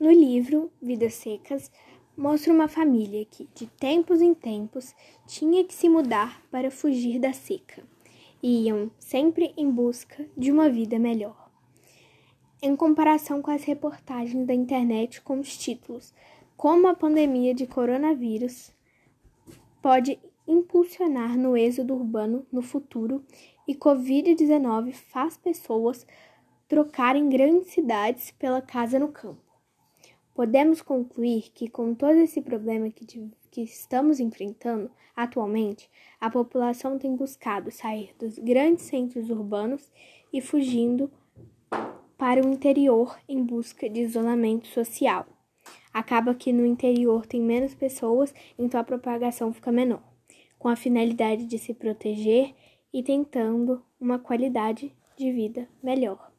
No livro Vidas Secas, mostra uma família que, de tempos em tempos, tinha que se mudar para fugir da seca. E iam sempre em busca de uma vida melhor. Em comparação com as reportagens da internet com os títulos Como a pandemia de coronavírus pode impulsionar no êxodo urbano no futuro e Covid-19 faz pessoas trocarem grandes cidades pela casa no campo. Podemos concluir que, com todo esse problema que, que estamos enfrentando atualmente, a população tem buscado sair dos grandes centros urbanos e fugindo para o interior em busca de isolamento social. Acaba que no interior tem menos pessoas, então a propagação fica menor com a finalidade de se proteger e tentando uma qualidade de vida melhor.